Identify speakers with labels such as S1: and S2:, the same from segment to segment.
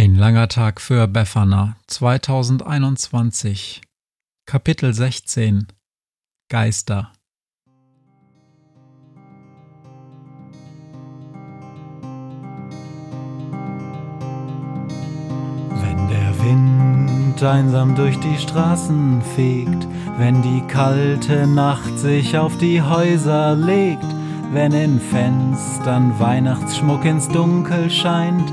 S1: Ein langer Tag für Befana. 2021 Kapitel 16 Geister.
S2: Wenn der Wind einsam durch die Straßen fegt, wenn die kalte Nacht sich auf die Häuser legt, wenn in Fenstern Weihnachtsschmuck ins Dunkel scheint,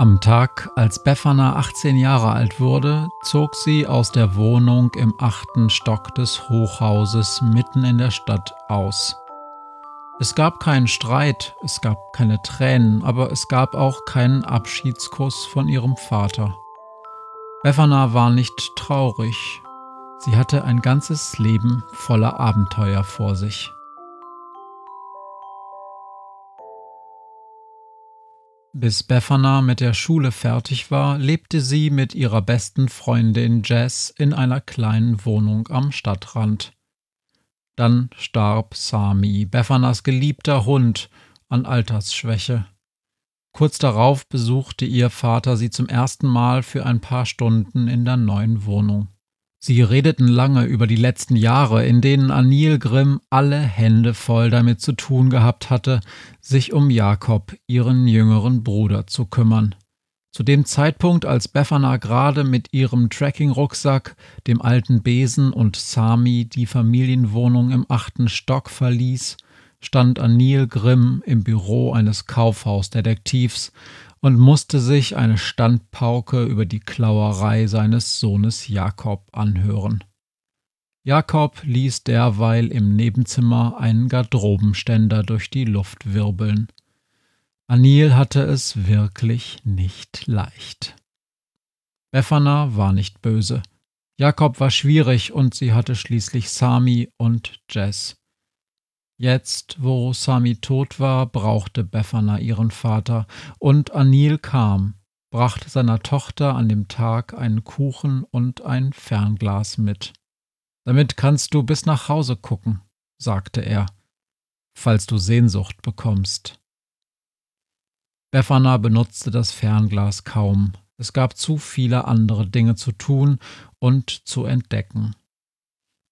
S1: Am Tag, als Befana 18 Jahre alt wurde, zog sie aus der Wohnung im achten Stock des Hochhauses mitten in der Stadt aus. Es gab keinen Streit, es gab keine Tränen, aber es gab auch keinen Abschiedskuss von ihrem Vater. Befana war nicht traurig, sie hatte ein ganzes Leben voller Abenteuer vor sich. Bis Befana mit der Schule fertig war, lebte sie mit ihrer besten Freundin Jess in einer kleinen Wohnung am Stadtrand. Dann starb Sami, Befanas geliebter Hund, an Altersschwäche. Kurz darauf besuchte ihr Vater sie zum ersten Mal für ein paar Stunden in der neuen Wohnung. Sie redeten lange über die letzten Jahre, in denen Anil Grimm alle Hände voll damit zu tun gehabt hatte, sich um Jakob, ihren jüngeren Bruder, zu kümmern. Zu dem Zeitpunkt, als Befana gerade mit ihrem Trekking-Rucksack, dem alten Besen und Sami die Familienwohnung im achten Stock verließ, stand Anil Grimm im Büro eines Kaufhausdetektivs und musste sich eine Standpauke über die Klauerei seines Sohnes Jakob anhören. Jakob ließ derweil im Nebenzimmer einen Garderobenständer durch die Luft wirbeln. Anil hatte es wirklich nicht leicht. Befana war nicht böse. Jakob war schwierig und sie hatte schließlich Sami und Jess. Jetzt, wo Sami tot war, brauchte Befana ihren Vater, und Anil kam, brachte seiner Tochter an dem Tag einen Kuchen und ein Fernglas mit. Damit kannst du bis nach Hause gucken, sagte er, falls du Sehnsucht bekommst. Befana benutzte das Fernglas kaum. Es gab zu viele andere Dinge zu tun und zu entdecken.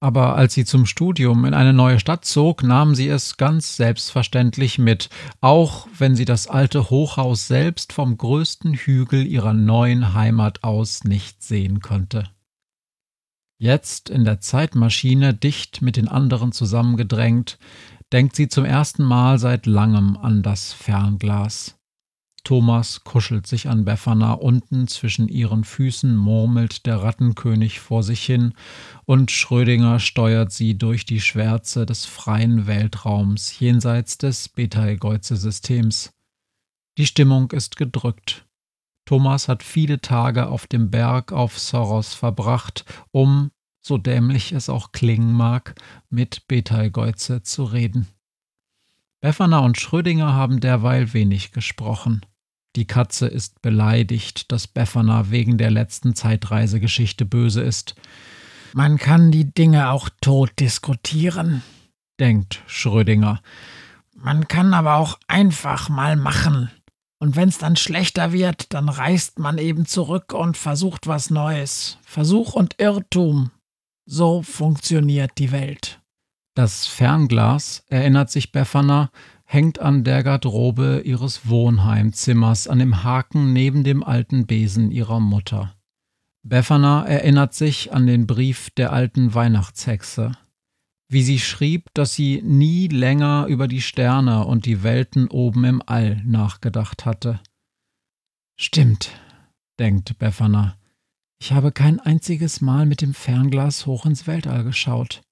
S1: Aber als sie zum Studium in eine neue Stadt zog, nahm sie es ganz selbstverständlich mit, auch wenn sie das alte Hochhaus selbst vom größten Hügel ihrer neuen Heimat aus nicht sehen konnte. Jetzt in der Zeitmaschine dicht mit den anderen zusammengedrängt, denkt sie zum ersten Mal seit langem an das Fernglas. Thomas kuschelt sich an Befana, unten zwischen ihren Füßen murmelt der Rattenkönig vor sich hin, und Schrödinger steuert sie durch die Schwärze des freien Weltraums jenseits des Betelgeuse-Systems. Die Stimmung ist gedrückt. Thomas hat viele Tage auf dem Berg auf Soros verbracht, um, so dämlich es auch klingen mag, mit Betelgeuse zu reden. Befana und Schrödinger haben derweil wenig gesprochen. Die Katze ist beleidigt, dass Befana wegen der letzten Zeitreisegeschichte böse ist.
S3: Man kann die Dinge auch tot diskutieren,
S1: denkt Schrödinger.
S3: Man kann aber auch einfach mal machen. Und wenn's dann schlechter wird, dann reist man eben zurück und versucht was Neues. Versuch und Irrtum. So funktioniert die Welt.
S1: Das Fernglas, erinnert sich Befana, hängt an der Garderobe ihres Wohnheimzimmers an dem Haken neben dem alten Besen ihrer Mutter. Befana erinnert sich an den Brief der alten Weihnachtshexe, wie sie schrieb, dass sie nie länger über die Sterne und die Welten oben im All nachgedacht hatte. Stimmt, denkt Befana. Ich habe kein einziges Mal mit dem Fernglas hoch ins Weltall geschaut.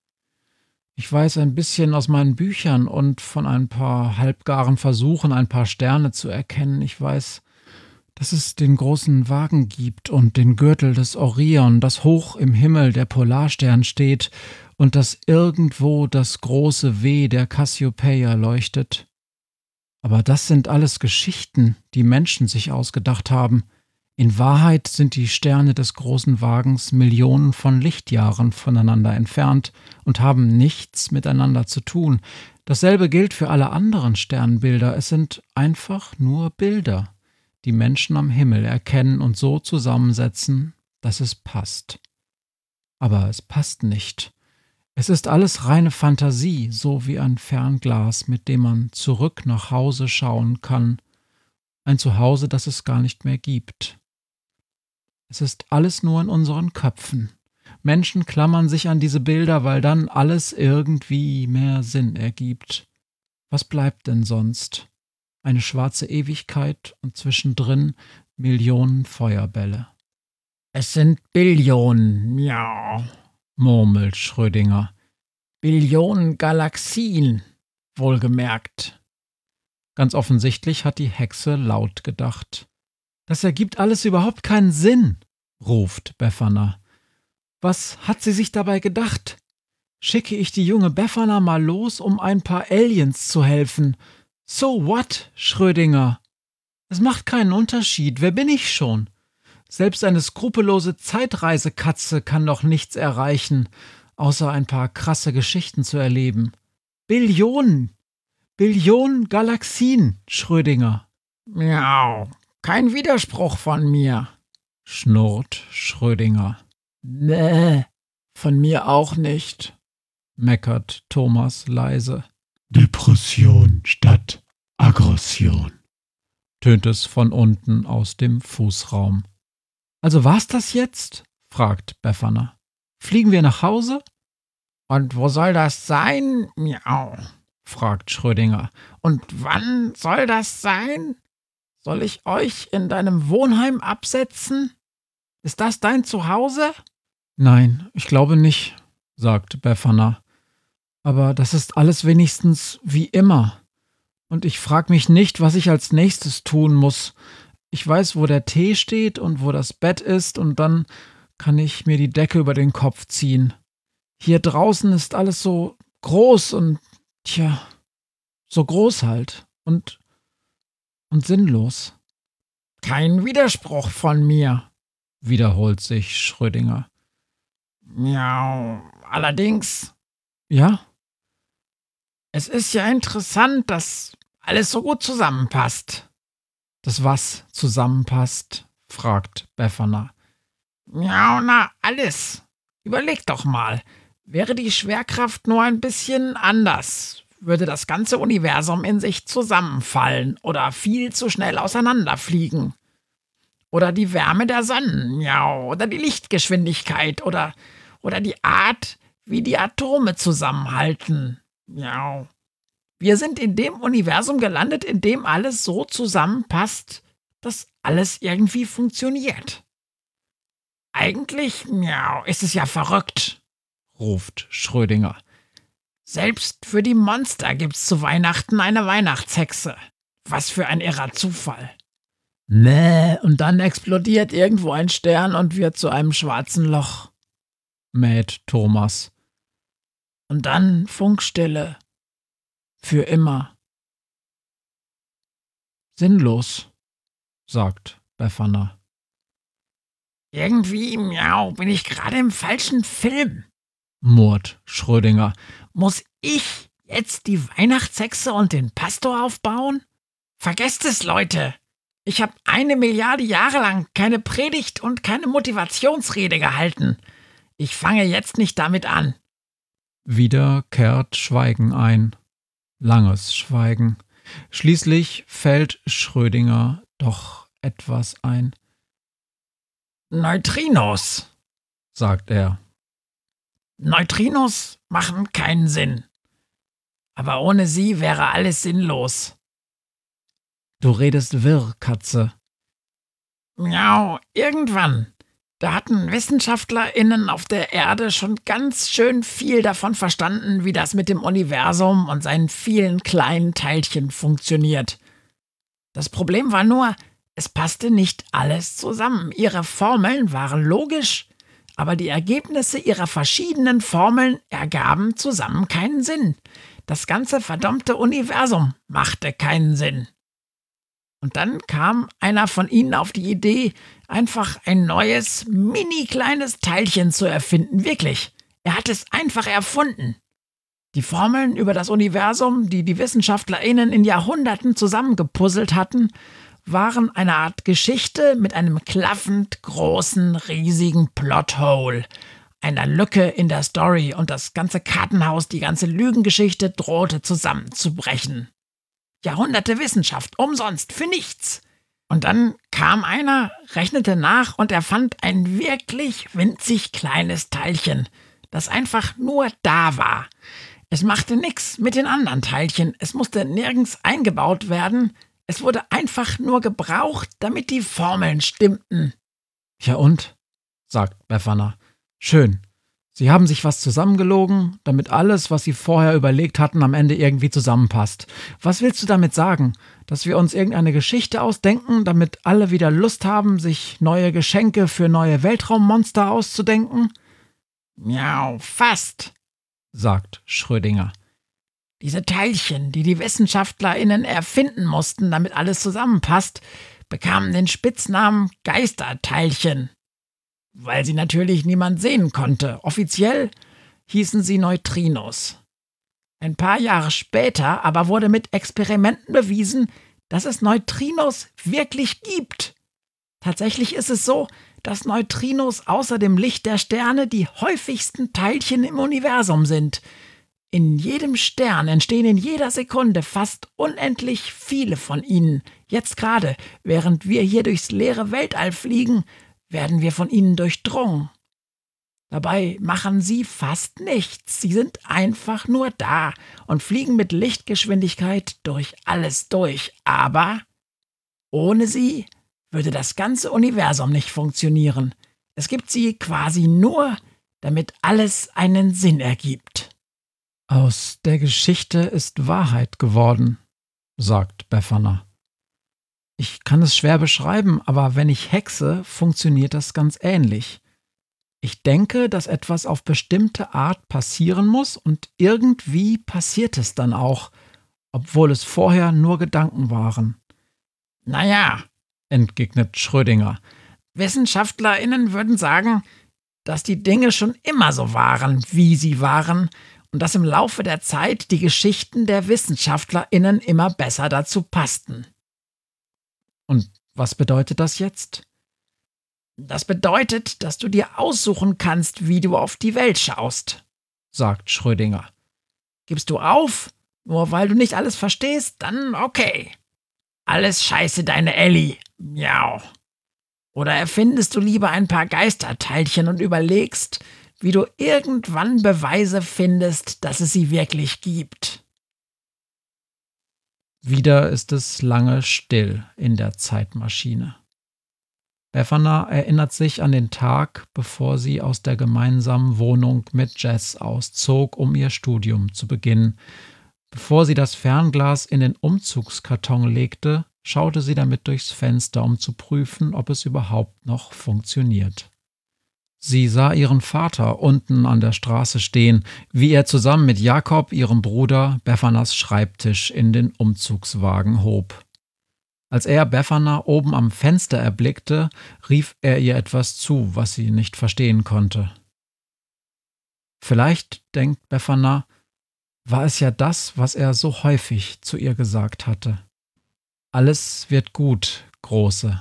S1: Ich weiß ein bisschen aus meinen Büchern und von ein paar halbgaren Versuchen, ein paar Sterne zu erkennen. Ich weiß, dass es den großen Wagen gibt und den Gürtel des Orion, dass hoch im Himmel der Polarstern steht und dass irgendwo das große W der Cassiopeia leuchtet. Aber das sind alles Geschichten, die Menschen sich ausgedacht haben. In Wahrheit sind die Sterne des großen Wagens Millionen von Lichtjahren voneinander entfernt und haben nichts miteinander zu tun. Dasselbe gilt für alle anderen Sternbilder, es sind einfach nur Bilder, die Menschen am Himmel erkennen und so zusammensetzen, dass es passt. Aber es passt nicht. Es ist alles reine Fantasie, so wie ein Fernglas, mit dem man zurück nach Hause schauen kann, ein Zuhause, das es gar nicht mehr gibt. Es ist alles nur in unseren Köpfen. Menschen klammern sich an diese Bilder, weil dann alles irgendwie mehr Sinn ergibt. Was bleibt denn sonst? Eine schwarze Ewigkeit und zwischendrin Millionen Feuerbälle.
S3: Es sind Billionen, miau, murmelt Schrödinger. Billionen Galaxien, wohlgemerkt.
S1: Ganz offensichtlich hat die Hexe laut gedacht. Das ergibt alles überhaupt keinen Sinn, ruft Befana. Was hat sie sich dabei gedacht? Schicke ich die junge Befana mal los, um ein paar Aliens zu helfen. So what, Schrödinger? Es macht keinen Unterschied, wer bin ich schon? Selbst eine skrupellose Zeitreisekatze kann doch nichts erreichen, außer ein paar krasse Geschichten zu erleben. Billionen! Billionen Galaxien, Schrödinger.
S3: Miau, kein Widerspruch von mir,
S1: schnurrt Schrödinger.
S3: Nee, von mir auch nicht,
S1: meckert Thomas leise.
S2: Depression statt Aggression,
S1: tönt es von unten aus dem Fußraum. Also war's das jetzt? fragt Befana. Fliegen wir nach Hause?
S3: Und wo soll das sein? Miau, fragt Schrödinger. Und wann soll das sein? Soll ich euch in deinem Wohnheim absetzen? Ist das dein Zuhause?
S1: Nein, ich glaube nicht, sagt Befana. Aber das ist alles wenigstens wie immer. Und ich frag mich nicht, was ich als nächstes tun muss. Ich weiß, wo der Tee steht und wo das Bett ist, und dann kann ich mir die Decke über den Kopf ziehen. Hier draußen ist alles so groß und, tja, so groß halt. Und und sinnlos.
S3: Kein Widerspruch von mir,
S1: wiederholt sich Schrödinger.
S3: Miau, allerdings.
S1: Ja?
S3: Es ist ja interessant, dass alles so gut zusammenpasst.
S1: Das was zusammenpasst? fragt Befana.
S3: Miau, na, alles. Überleg doch mal. Wäre die Schwerkraft nur ein bisschen anders, würde das ganze Universum in sich zusammenfallen oder viel zu schnell auseinanderfliegen. Oder die Wärme der Sonne, ja, oder die Lichtgeschwindigkeit oder, oder die Art, wie die Atome zusammenhalten. Ja. Wir sind in dem Universum gelandet, in dem alles so zusammenpasst, dass alles irgendwie funktioniert. Eigentlich, miau, ist es ja verrückt, ruft Schrödinger. Selbst für die Monster gibt's zu Weihnachten eine Weihnachtshexe. Was für ein irrer Zufall. Nee, und dann explodiert irgendwo ein Stern und wird zu einem schwarzen Loch.
S1: mäht Thomas.
S3: Und dann Funkstille. Für immer.
S1: Sinnlos, sagt Befana.
S3: Irgendwie, miau, bin ich gerade im falschen Film
S1: murrt Schrödinger.
S3: Muss ich jetzt die Weihnachtshexe und den Pastor aufbauen? Vergesst es, Leute! Ich habe eine Milliarde Jahre lang keine Predigt und keine Motivationsrede gehalten. Ich fange jetzt nicht damit an.
S1: Wieder kehrt Schweigen ein. Langes Schweigen. Schließlich fällt Schrödinger doch etwas ein.
S3: Neutrinos,
S1: sagt er.
S3: Neutrinos machen keinen Sinn. Aber ohne sie wäre alles sinnlos.
S1: Du redest wirr, Katze.
S3: Miau, irgendwann. Da hatten WissenschaftlerInnen auf der Erde schon ganz schön viel davon verstanden, wie das mit dem Universum und seinen vielen kleinen Teilchen funktioniert. Das Problem war nur, es passte nicht alles zusammen. Ihre Formeln waren logisch, aber die Ergebnisse ihrer verschiedenen Formeln ergaben zusammen keinen Sinn. Das ganze verdammte Universum machte keinen Sinn. Und dann kam einer von ihnen auf die Idee, einfach ein neues, mini kleines Teilchen zu erfinden. Wirklich. Er hat es einfach erfunden. Die Formeln über das Universum, die die WissenschaftlerInnen in Jahrhunderten zusammengepuzzelt hatten, waren eine Art Geschichte mit einem klaffend großen, riesigen Plothole, einer Lücke in der Story und das ganze Kartenhaus, die ganze Lügengeschichte drohte zusammenzubrechen. Jahrhunderte Wissenschaft, umsonst, für nichts. Und dann kam einer, rechnete nach und er fand ein wirklich winzig kleines Teilchen, das einfach nur da war. Es machte nichts mit den anderen Teilchen, es musste nirgends eingebaut werden, es wurde einfach nur gebraucht, damit die Formeln stimmten.
S1: Ja und? sagt Befana. Schön. Sie haben sich was zusammengelogen, damit alles, was Sie vorher überlegt hatten, am Ende irgendwie zusammenpasst. Was willst du damit sagen? Dass wir uns irgendeine Geschichte ausdenken, damit alle wieder Lust haben, sich neue Geschenke für neue Weltraummonster auszudenken?
S3: Miau, fast, sagt Schrödinger. Diese Teilchen, die die WissenschaftlerInnen erfinden mussten, damit alles zusammenpasst, bekamen den Spitznamen Geisterteilchen weil sie natürlich niemand sehen konnte. Offiziell hießen sie Neutrinos. Ein paar Jahre später aber wurde mit Experimenten bewiesen, dass es Neutrinos wirklich gibt. Tatsächlich ist es so, dass Neutrinos außer dem Licht der Sterne die häufigsten Teilchen im Universum sind. In jedem Stern entstehen in jeder Sekunde fast unendlich viele von ihnen. Jetzt gerade, während wir hier durchs leere Weltall fliegen, werden wir von ihnen durchdrungen. Dabei machen sie fast nichts. Sie sind einfach nur da und fliegen mit Lichtgeschwindigkeit durch alles durch. Aber ohne sie würde das ganze Universum nicht funktionieren. Es gibt sie quasi nur, damit alles einen Sinn ergibt.
S1: Aus der Geschichte ist Wahrheit geworden, sagt Befana. Ich kann es schwer beschreiben, aber wenn ich hexe, funktioniert das ganz ähnlich. Ich denke, dass etwas auf bestimmte Art passieren muss und irgendwie passiert es dann auch, obwohl es vorher nur Gedanken waren.
S3: Naja, entgegnet Schrödinger, WissenschaftlerInnen würden sagen, dass die Dinge schon immer so waren, wie sie waren, und dass im Laufe der Zeit die Geschichten der WissenschaftlerInnen immer besser dazu passten.
S1: Und was bedeutet das jetzt?
S3: Das bedeutet, dass du dir aussuchen kannst, wie du auf die Welt schaust, sagt Schrödinger. Gibst du auf, nur weil du nicht alles verstehst, dann okay. Alles scheiße, deine Ellie. Miau. Oder erfindest du lieber ein paar Geisterteilchen und überlegst, wie du irgendwann Beweise findest, dass es sie wirklich gibt.
S1: Wieder ist es lange still in der Zeitmaschine. Befana erinnert sich an den Tag, bevor sie aus der gemeinsamen Wohnung mit Jess auszog, um ihr Studium zu beginnen. Bevor sie das Fernglas in den Umzugskarton legte, schaute sie damit durchs Fenster, um zu prüfen, ob es überhaupt noch funktioniert. Sie sah ihren Vater unten an der Straße stehen, wie er zusammen mit Jakob, ihrem Bruder, Bephanas Schreibtisch in den Umzugswagen hob. Als er Befana oben am Fenster erblickte, rief er ihr etwas zu, was sie nicht verstehen konnte. Vielleicht, denkt Befana, war es ja das, was er so häufig zu ihr gesagt hatte. Alles wird gut, Große.